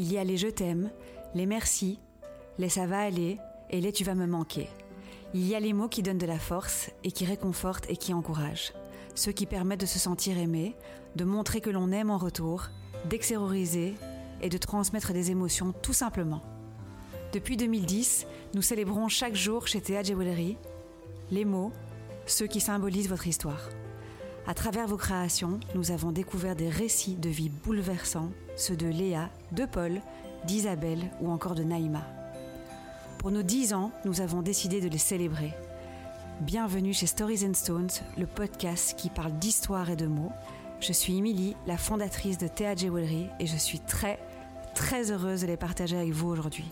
Il y a les je t'aime, les merci, les ça va aller et les tu vas me manquer. Il y a les mots qui donnent de la force et qui réconfortent et qui encouragent. Ceux qui permettent de se sentir aimé, de montrer que l'on aime en retour, d'extérioriser et de transmettre des émotions tout simplement. Depuis 2010, nous célébrons chaque jour chez Théa Jewelry les mots, ceux qui symbolisent votre histoire. À travers vos créations, nous avons découvert des récits de vie bouleversants, ceux de Léa, de Paul, d'Isabelle ou encore de Naïma. Pour nos 10 ans, nous avons décidé de les célébrer. Bienvenue chez Stories and Stones, le podcast qui parle d'histoire et de mots. Je suis Émilie, la fondatrice de Théa Jewelry et je suis très, très heureuse de les partager avec vous aujourd'hui.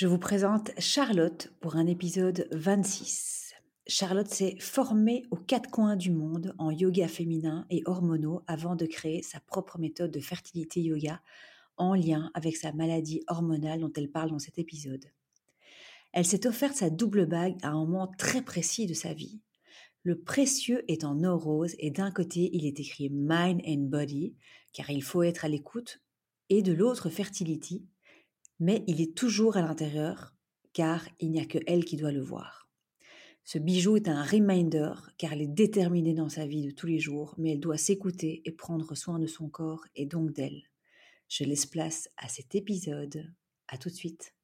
Je vous présente Charlotte pour un épisode 26. Charlotte s'est formée aux quatre coins du monde en yoga féminin et hormonaux avant de créer sa propre méthode de fertilité yoga en lien avec sa maladie hormonale dont elle parle dans cet épisode. Elle s'est offerte sa double bague à un moment très précis de sa vie. Le précieux est en or rose et d'un côté il est écrit Mind and Body car il faut être à l'écoute et de l'autre Fertility mais il est toujours à l'intérieur, car il n'y a que elle qui doit le voir. Ce bijou est un reminder, car elle est déterminée dans sa vie de tous les jours, mais elle doit s'écouter et prendre soin de son corps et donc d'elle. Je laisse place à cet épisode. À tout de suite.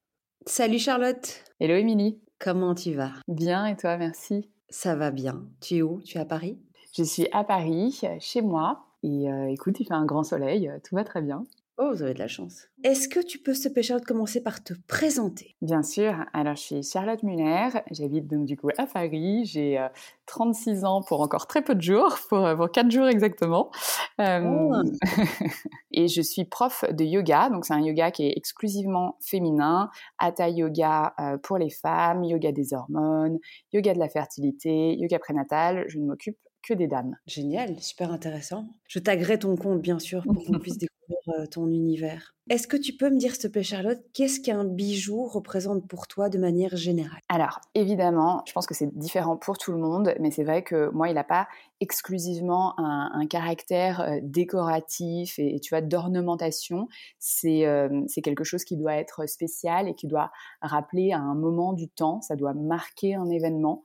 Salut Charlotte. Hello Émilie. Comment tu vas? Bien et toi, merci. Ça va bien. Tu es où? Tu es à Paris? Je suis à Paris, chez moi. Et euh, écoute, il fait un grand soleil, tout va très bien. Oh, vous avez de la chance. Est-ce que tu peux, se pécher de commencer par te présenter? Bien sûr. Alors, je suis Charlotte Muller. J'habite donc du coup à Paris. J'ai 36 euh, ans pour encore très peu de jours, pour, euh, pour 4 jours exactement. Euh, oh. et je suis prof de yoga. Donc, c'est un yoga qui est exclusivement féminin. Hatha yoga pour les femmes, yoga des hormones, yoga de la fertilité, yoga prénatal. Je ne m'occupe que des dames. Génial, super intéressant. Je taguerai ton compte, bien sûr, pour qu'on puisse découvrir ton univers. Est-ce que tu peux me dire, s'il te plaît, Charlotte, qu'est-ce qu'un bijou représente pour toi de manière générale? Alors, évidemment, je pense que c'est différent pour tout le monde, mais c'est vrai que moi, il n'a pas exclusivement un, caractère décoratif et, tu vois, d'ornementation. C'est quelque chose qui doit être spécial et qui doit rappeler à un moment du temps, ça doit marquer un événement.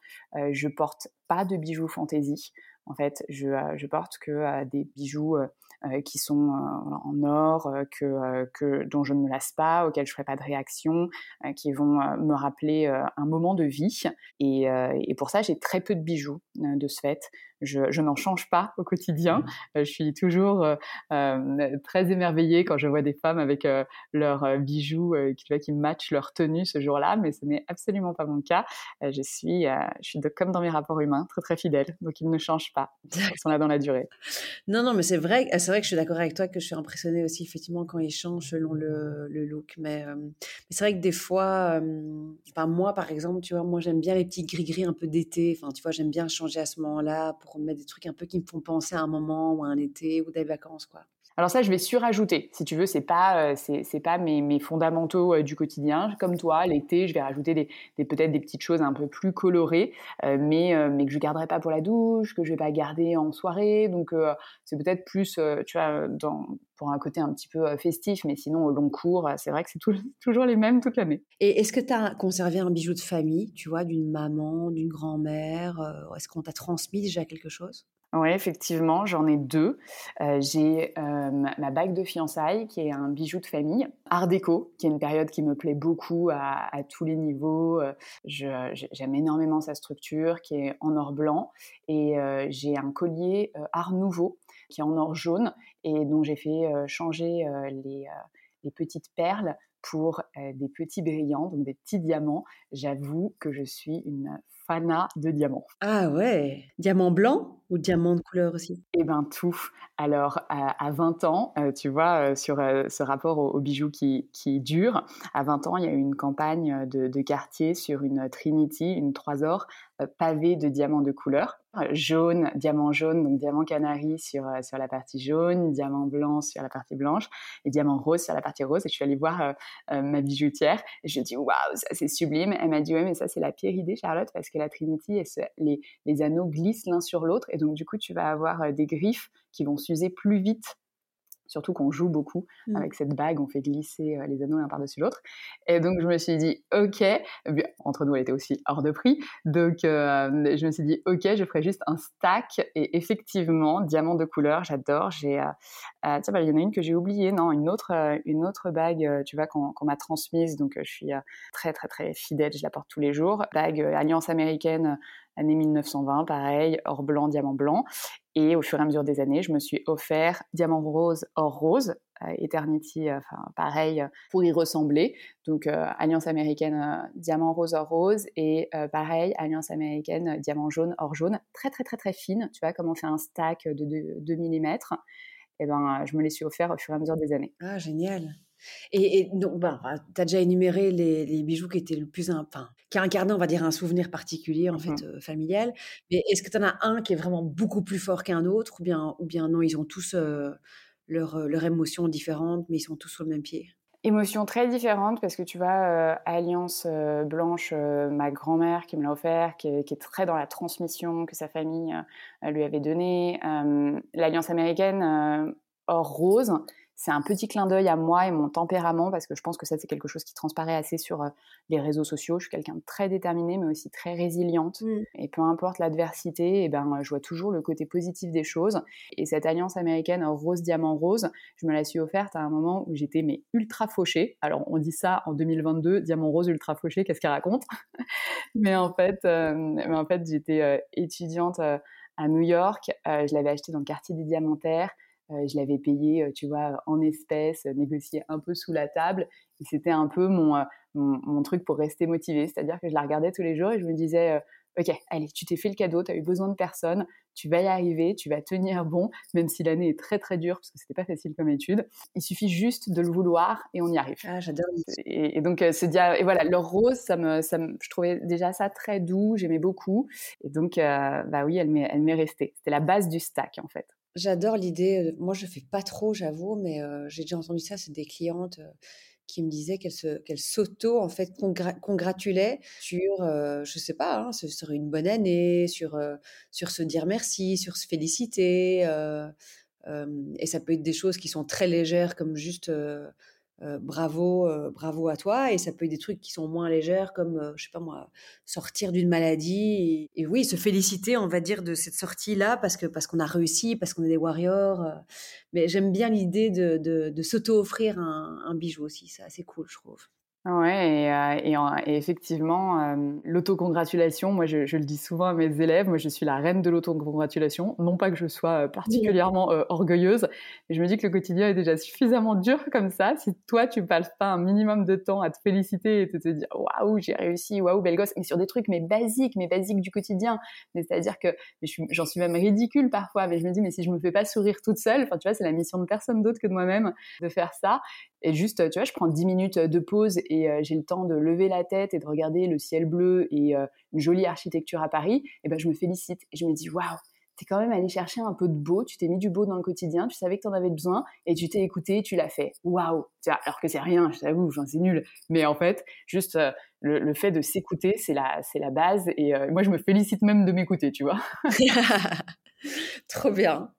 je porte pas de bijoux fantaisie. En fait, je, je porte que des bijoux euh, qui sont euh, en or, euh, que, que, dont je ne me lasse pas, auxquels je ne ferai pas de réaction, qui vont me rappeler un moment de vie. Et, et pour ça, j'ai très peu de bijoux de ce fait je, n'en change pas au quotidien. Mmh. Euh, je suis toujours euh, euh, très émerveillée quand je vois des femmes avec leurs bijoux qui, qui matchent leur tenue ce jour-là, mais ce n'est absolument pas mon cas. je suis, je suis comme dans mes rapports humains, très très fidèle, donc ils ne changent pas. Ils sont là dans la durée. Non, non, mais c'est vrai, c'est vrai que je suis d'accord avec toi que je suis impressionnée aussi effectivement quand ils changent selon le, le look. Mais, mais c'est vrai que des fois, enfin moi par exemple, tu vois, moi j'aime bien les petits gris-gris un peu d'été. Enfin, tu vois, j'aime bien changer à ce moment-là pour pour mettre des trucs un peu qui me font penser à un moment ou à un été ou des vacances, quoi. Alors ça, je vais surajouter. Si tu veux, c'est pas, euh, c'est, pas mes, fondamentaux euh, du quotidien. Comme toi, l'été, je vais rajouter des, peut-être des petites choses un peu plus colorées, euh, mais, que je garderai pas pour la douche, que je vais pas garder en soirée. Donc c'est peut-être plus, tu vois, pour un côté un petit peu festif, mais sinon au long cours, c'est vrai que c'est toujours les mêmes toute l'année. Et est-ce que tu as conservé un bijou de famille, tu vois, d'une maman, d'une grand-mère Est-ce qu'on t'a transmis déjà quelque chose? Oui, effectivement, j'en ai deux. Euh, j'ai euh, ma bague de fiançailles, qui est un bijou de famille, Art déco, qui est une période qui me plaît beaucoup à, tous les niveaux. Euh, j'aime énormément sa structure, qui est en or blanc. Et j'ai un collier Art Nouveau, qui est en or jaune, et dont j'ai fait changer les, les petites perles pour des petits brillants, donc des petits diamants. J'avoue que je suis une de diamants. Ah ouais, diamant blanc Ou diamant de couleur aussi? Eh ben tout. Alors, à, 20 ans, euh, tu vois, euh, sur euh, ce rapport aux, bijoux qui, qui dure, à 20 ans, il y a eu une campagne de, de quartier sur une Trinity, une 3 or, pavée de diamants de couleur. Jaune, diamant jaune, donc diamant canari sur, sur la partie jaune, diamant blanc sur la partie blanche et diamant rose sur la partie rose. Et je suis allée voir ma bijoutière et je lui ai dit waouh, ça c'est sublime. Elle m'a dit ouais, mais ça c'est la pire idée, Charlotte, parce que la Trinity, les, les anneaux glissent l'un sur l'autre et donc du coup tu vas avoir des griffes qui vont s'user plus vite surtout qu'on joue beaucoup mmh. avec cette bague, on fait glisser euh, les anneaux l'un par-dessus l'autre. Et donc je me suis dit, ok, entre nous elle était aussi hors de prix, donc euh, je me suis dit, ok, je ferai juste un stack. Et effectivement, diamant de couleur, j'adore. J'ai, euh, il y en a une que j'ai oubliée, non, une autre, une autre bague, tu vois, qu'on, m'a transmise, donc je suis très très très fidèle, je la porte tous les jours. Bague Alliance américaine année 1920, pareil, or blanc, diamant blanc. Et au fur et à mesure des années, je me suis offert diamant rose, or rose, euh, Eternity, euh, enfin pareil, pour y ressembler. Donc euh, Alliance américaine, diamant rose, or rose, et pareil, Alliance américaine, diamant jaune, or jaune, très très très très fine. Tu vois, comme on fait un stack de 2, mm. Et ben, je me les suis offert au fur et à mesure des années. Ah, génial. Et, donc, ben, tu as déjà énuméré les, bijoux qui étaient le plus. Enfin, qui incarnaient, on va dire, un souvenir particulier, en mmh fait, euh, familial. Mais est-ce que tu en as un qui est vraiment beaucoup plus fort qu'un autre ou bien, ou bien non, ils ont tous euh, leur, euh, leur émotion différente, mais ils sont tous sur le même pied? Émotions très différentes parce que tu vois, Alliance Blanche, ma grand-mère qui me l'a offert, qui est, très dans la transmission que sa famille lui avait donnée. L'Alliance américaine, or rose, c'est un petit clin d'œil à moi et mon tempérament parce que je pense que ça c'est quelque chose qui transparaît assez sur euh, les réseaux sociaux. Je suis quelqu'un de très déterminé mais aussi très résiliente mmh. et peu importe l'adversité, eh ben je vois toujours le côté positif des choses. Et cette alliance américaine rose diamant rose, je me la suis offerte à un moment où j'étais mais ultra fauchée. Alors on dit ça en 2022, diamant rose ultra fauché, qu'est-ce qu'elle raconte? Mais en fait, euh, mais en fait j'étais euh, étudiante à New York, je l'avais acheté dans le quartier des Diamantaires. Euh, je l'avais payé, euh, tu vois, en espèces, négocié un peu sous la table. Et c'était un peu mon, euh, mon, truc pour rester motivée. C'est-à-dire que je la regardais tous les jours et je me disais, OK, allez, tu t'es fait le cadeau, tu as eu besoin de personne, tu vas y arriver, tu vas tenir bon, même si l'année est très très dure, parce que c'était pas facile comme étude. Il suffit juste de le vouloir et on y arrive. Ah, j'adore. Et, donc, ce dia... et voilà, leur rose, ça me, ça me, je trouvais déjà ça très doux, j'aimais beaucoup. Et donc, bah oui, elle m'est, elle m'est restée. C'était la base du stack, en fait. J'adore l'idée. Moi, je fais pas trop, j'avoue, mais j'ai déjà entendu ça. C'est des clientes qui me disaient qu'elles s'auto en fait congratulaient sur, je sais pas, hein, serait une bonne année, sur sur se dire merci, sur se féliciter. et ça peut être des choses qui sont très légères, comme juste euh, bravo, euh, bravo à toi. Et ça peut être des trucs qui sont moins légères, comme, euh, je sais pas moi, sortir d'une maladie. Et, oui, se féliciter, on va dire, de cette sortie-là, parce que parce qu'on a réussi, parce qu'on est des warriors. mais j'aime bien l'idée de, de, s'auto-offrir un, un, bijou aussi. C'est assez cool, je trouve. Ouais, et, euh, et, effectivement, euh, l'autocongratulation, moi je, je, le dis souvent à mes élèves, moi je suis la reine de l'autocongratulation. Non pas que je sois euh, particulièrement orgueilleuse, mais je me dis que le quotidien est déjà suffisamment dur comme ça. Si toi tu passes pas un minimum de temps à te féliciter et te, te dire waouh, j'ai réussi, waouh, belle gosse, mais sur des trucs mais basiques, mais basiques du quotidien. Mais c'est-à-dire que j'en suis même ridicule parfois, mais je me dis, mais si je me fais pas sourire toute seule, enfin tu vois, c'est la mission de personne d'autre que de moi-même de faire ça. Et juste, tu vois, je prends 10 minutes de pause et euh, j'ai le temps de lever la tête et de regarder le ciel bleu et euh, une jolie architecture à Paris, et ben je me félicite et je me dis waouh, t'es quand même allé chercher un peu de beau, tu t'es mis du beau dans le quotidien, tu savais que t'en avais besoin et tu t'es écouté, tu l'as fait. Waouh, alors que c'est rien, je t'avoue, j'en nul, mais en fait, juste euh, le, fait de s'écouter, c'est la, c'est la base et moi je me félicite même de m'écouter, tu vois. Trop bien.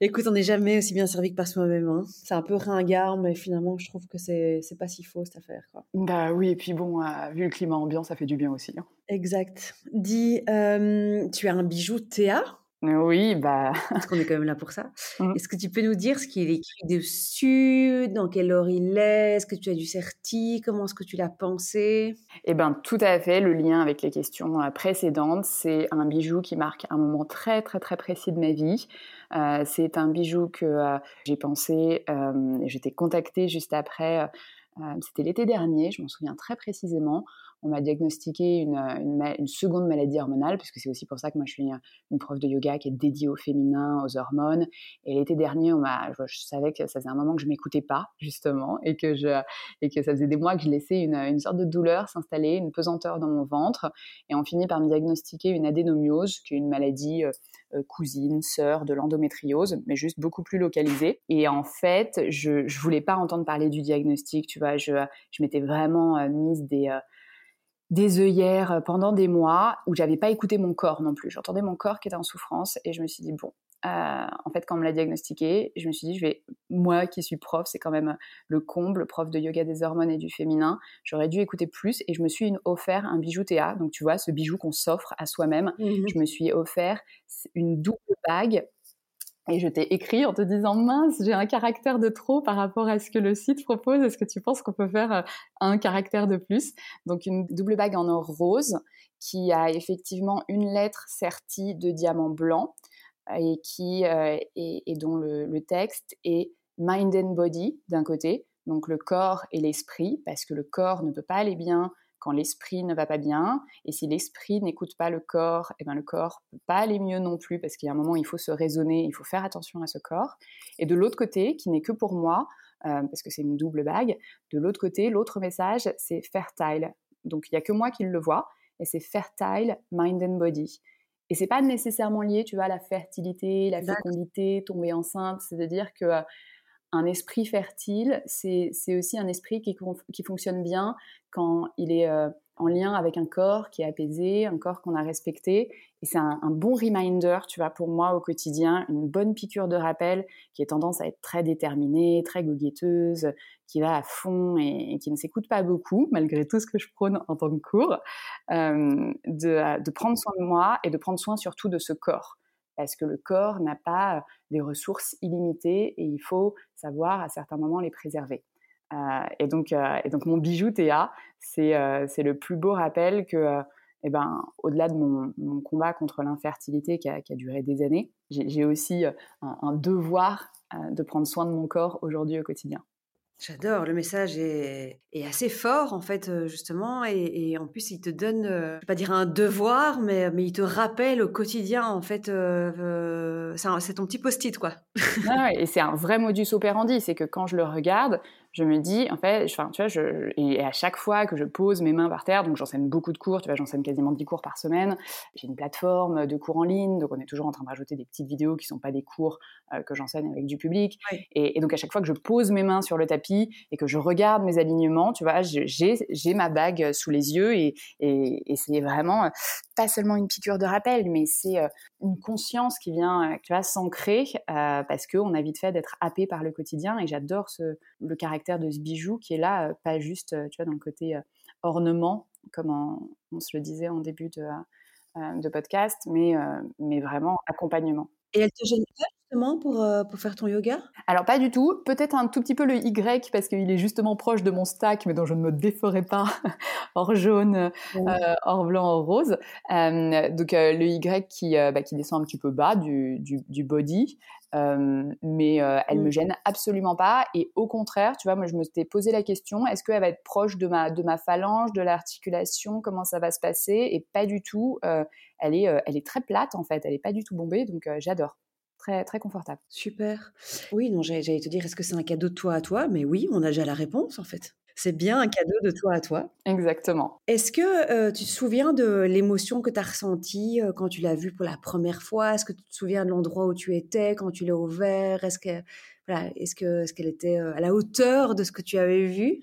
Écoute, on n'est jamais aussi bien servi que par soi-même. Hein. C'est un peu ringard, mais finalement, je trouve que c'est, pas si faux cette affaire. Quoi. Bah oui, et puis bon, euh, vu le climat ambiant, ça fait du bien aussi. Hein. Exact. Dis, euh, tu as un bijou Théa? Oui, bah. Parce qu'on est quand même là pour ça. Mmh. Est-ce que tu peux nous dire ce qu'il est écrit dessus, dans quel ordre il est, est-ce que tu as du certi, comment est-ce que tu l'as pensé? Eh bien, tout à fait. Le lien avec les questions euh, précédentes, c'est un bijou qui marque un moment très, très, très précis de ma vie. Euh, c'est un bijou que euh, j'ai pensé, euh, j'étais contactée juste après. C'était l'été dernier, je m'en souviens très précisément on m'a diagnostiqué une, une, seconde maladie hormonale, puisque c'est aussi pour ça que moi je suis une prof de yoga qui est dédiée au féminin, aux hormones. Et l'été dernier, on je, savais que ça faisait un moment que je m'écoutais pas, justement, et que, je, et que ça faisait des mois que je laissais une, sorte de douleur s'installer, une pesanteur dans mon ventre. Et on finit par me diagnostiquer une adénomiose, qui est une maladie euh, euh, cousine, sœur de l'endométriose, mais juste beaucoup plus localisée. Et en fait, je, je voulais pas entendre parler du diagnostic, tu vois, je, je m'étais vraiment euh, mise des des œillères pendant des mois où j'avais pas écouté mon corps non plus. J'entendais mon corps qui était en souffrance et je me suis dit bon, euh, en fait quand on me l'a diagnostiqué, je me suis dit je vais moi qui suis prof, c'est quand même le comble, prof de yoga des hormones et du féminin, j'aurais dû écouter plus et je me suis offert un bijou Théa. Donc tu vois ce bijou qu'on s'offre à soi-même, mmh je me suis offert une double bague et je t'ai écrit en te disant mince, j'ai un caractère de trop par rapport à ce que le site propose. Est-ce que tu penses qu'on peut faire euh, un caractère de plus? Donc une double bague en or rose qui a effectivement une lettre sertie de diamant blanc et qui euh, et, dont le, le, texte est mind and body d'un côté, donc le corps et l'esprit, parce que le corps ne peut pas aller bien quand l'esprit ne va pas bien. Et si l'esprit n'écoute pas le corps, et eh ben le corps ne peut pas aller mieux non plus parce qu'il y a un moment où il faut se raisonner, il faut faire attention à ce corps. Et de l'autre côté, qui n'est que pour moi, euh, parce que c'est une double bague, de l'autre côté, l'autre message, c'est fertile. Donc il n'y a que moi qui le vois, et c'est fertile mind and body. Et c'est pas nécessairement lié, tu vois, à la fertilité, la fécondité, tomber enceinte. C'est-à-dire que un esprit fertile, c'est aussi un esprit qui, fonctionne bien quand il est euh, en lien avec un corps qui est apaisé, un corps qu'on a respecté. Et c'est un, bon reminder, tu vois, pour moi au quotidien, une bonne piqûre de rappel qui a tendance à être très déterminée, très goguetteuse, qui va à fond et, qui ne s'écoute pas beaucoup, malgré tout ce que je prône en tant que cours, euh, de, de prendre soin de moi et de prendre soin surtout de ce corps parce que le corps n'a pas des ressources illimitées et il faut savoir à certains moments les préserver. et, donc, et donc mon bijou Théa, c'est le plus beau rappel que, eh ben, au-delà de mon, combat contre l'infertilité qui a, duré des années, j'ai aussi un devoir de prendre soin de mon corps aujourd'hui au quotidien. J'adore, le message est, assez fort en fait justement et, en plus il te donne, euh, je vais pas dire un devoir, mais, il te rappelle au quotidien en fait, c'est ton petit post-it quoi. et c'est un vrai modus operandi, c'est que quand je le regarde, je me dis, en fait, enfin, tu vois, je, et à chaque fois que je pose mes mains par terre, donc j'enseigne beaucoup de cours, tu vois, j'enseigne quasiment 10 cours par semaine, j'ai une plateforme de cours en ligne, donc on est toujours en train de rajouter des petites vidéos qui sont pas des cours euh, que j'enseigne avec du public. Et, donc à chaque fois que je pose mes mains sur le tapis et que je regarde mes alignements, tu vois, j'ai ma bague sous les yeux et, et, et c'est vraiment pas seulement une piqûre de rappel, mais c'est euh, une conscience qui vient, euh, tu vois, s'ancrer parce qu'on a vite fait d'être happé par le quotidien et j'adore le caractère de ce bijou qui est là, euh, pas juste, euh, tu vois, dans le côté euh, ornement, comme on, se le disait en début de, de podcast, mais, mais vraiment accompagnement. Et elle te gêne pas justement pour, pour faire ton yoga? Alors pas du tout, peut-être un tout petit peu le Y parce qu'il est justement proche de mon stack mais dont je ne me déferai pas, hors jaune, hors blanc, hors rose. donc le Y qui, bah, qui descend un petit peu bas du, du, du body, mais elle me mmh. gêne absolument pas. Et au contraire, tu vois, moi je me suis posé la question est-ce qu'elle va être proche de ma, de ma phalange, de l'articulation Comment ça va se passer Et pas du tout. elle, est, elle est très plate en fait, elle est pas du tout bombée, donc j'adore. Très, très confortable. Super. Oui, non, j'allais te dire, est-ce que c'est un cadeau de toi à toi? Mais oui, on a déjà la réponse en fait c'est bien un cadeau de toi à toi. Exactement. Est-ce que euh, tu te souviens de l'émotion que tu as ressentie euh, quand tu l'as vu pour la première fois? Est-ce que tu te souviens de l'endroit où tu étais quand tu l'as ouvert? Est-ce que est-ce que est-ce qu'elle était euh, à la hauteur de ce que tu avais vu?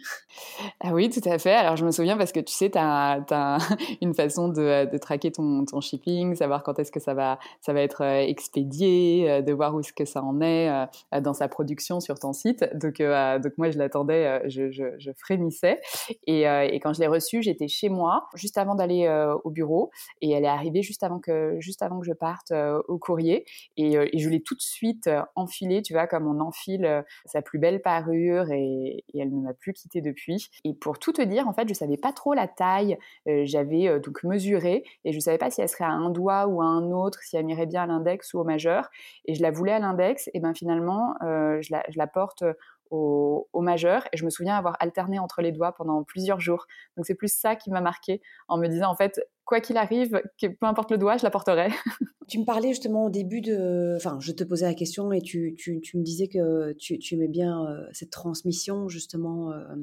Ah oui, tout à fait. Alors je me souviens parce que tu sais, tu as, une façon de, de traquer ton, shipping, savoir quand est-ce que ça va, ça va être euh, expédié, euh, de voir où est-ce que ça en est dans sa production sur ton site. Donc, donc moi, je l'attendais, je, frémissais. Et, et quand je l'ai reçue, j'étais chez moi, juste avant d'aller au bureau. Et elle est arrivée juste avant que, juste avant que je parte au courrier. Et, et je l'ai tout de suite enfilée, tu vois, comme on enfile fil euh, sa plus belle parure et, elle ne m'a plus quittée depuis. Et pour tout te dire, en fait, je savais pas trop la taille. Euh, j'avais euh, donc mesuré et je savais pas si elle serait à un doigt ou à un autre, si elle m'irait bien à l'index ou au majeur. Et je la voulais à l'index. Et ben finalement, je la, porte au, majeur. Et je me souviens avoir alterné entre les doigts pendant plusieurs jours. Donc c'est plus ça qui m'a marqué en me disant en fait, quoi qu'il arrive, que, peu importe le doigt, je la porterai. tu me parlais justement au début de... Enfin, je te posais la question et tu, tu, tu me disais que tu, tu aimais bien euh, cette transmission justement. Euh,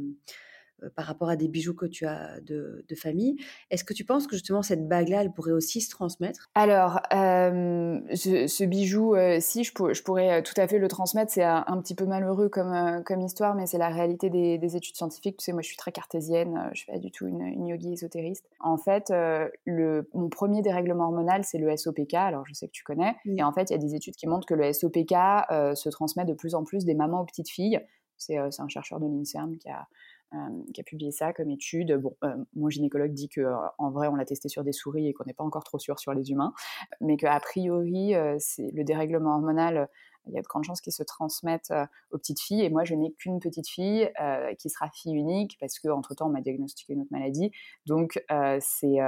par rapport à des bijoux que tu as de, famille. Est-ce que tu penses que justement cette bague-là, elle pourrait aussi se transmettre? Alors, euh, ce, bijou, euh, si, je, pourrais tout à fait le transmettre. C'est un, petit peu malheureux comme, comme histoire, mais c'est la réalité des, études scientifiques. Tu sais, moi, je suis très cartésienne, je suis pas du tout une, yogi ésotériste. En fait, le, mon premier dérèglement hormonal, c'est le SOPK. Alors, je sais que tu connais. Et en fait, il y a des études qui montrent que le SOPK se transmet de plus en plus des mamans aux petites filles. C'est un chercheur de l'INSERM qui a qui a publié ça comme étude. Bon, euh, mon gynécologue dit que en vrai, on l'a testé sur des souris et qu'on n'est pas encore trop sûr sur les humains, mais qu'a priori, euh, c'est le dérèglement hormonal il y a de grandes chances qu'ils se transmettent aux petites filles. Et moi, je n'ai qu'une petite fille qui sera fille unique parce qu'entre temps, on m'a diagnostiqué une autre maladie. Donc, c'est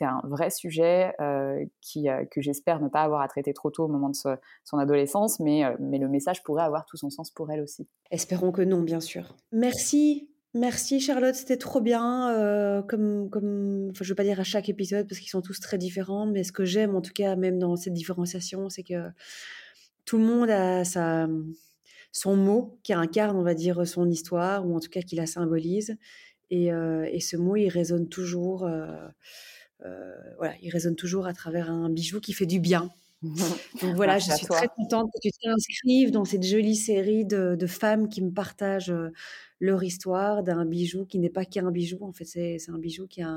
un vrai sujet que j'espère ne pas avoir à traiter trop tôt au moment de son adolescence, mais le message pourrait avoir tout son sens pour elle aussi. Espérons que non, bien sûr. Merci Merci Charlotte, c'était trop bien. Euh, comme, je veux pas dire à chaque épisode parce qu'ils sont tous très différents, mais ce que j'aime en tout cas, même dans cette différenciation, c'est que tout le monde a sa, son mot qui incarne, on va dire, son histoire ou en tout cas qui la symbolise. Et, euh, ce mot, il résonne toujours. Euh, voilà, il résonne toujours à travers un bijou qui fait du bien. Donc voilà, je suis très contente que tu t'inscrives dans cette jolie série de, de, femmes qui me partagent leur histoire d'un bijou qui n'est pas qu'un bijou. En fait, c'est un bijou qui a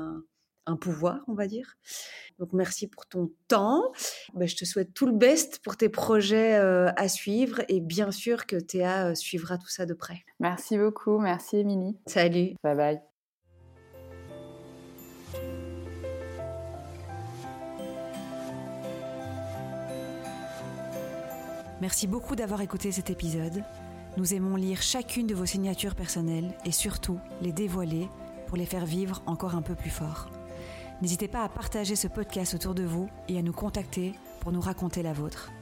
un, pouvoir, on va dire. Donc merci pour ton temps. Ben, je te souhaite tout le best pour tes projets euh, à suivre et bien sûr que Théa euh, suivra tout ça de près. Merci beaucoup, merci Émilie. Salut. Bye bye. Merci beaucoup d'avoir écouté cet épisode. Nous aimons lire chacune de vos signatures personnelles et surtout les dévoiler pour les faire vivre encore un peu plus fort. N'hésitez pas à partager ce podcast autour de vous et à nous contacter pour nous raconter la vôtre.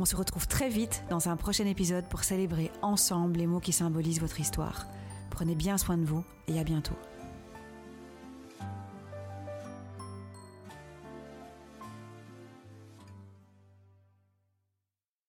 On se retrouve très vite dans un prochain épisode pour célébrer ensemble les mots qui symbolisent votre histoire. Prenez bien soin de vous et à bientôt.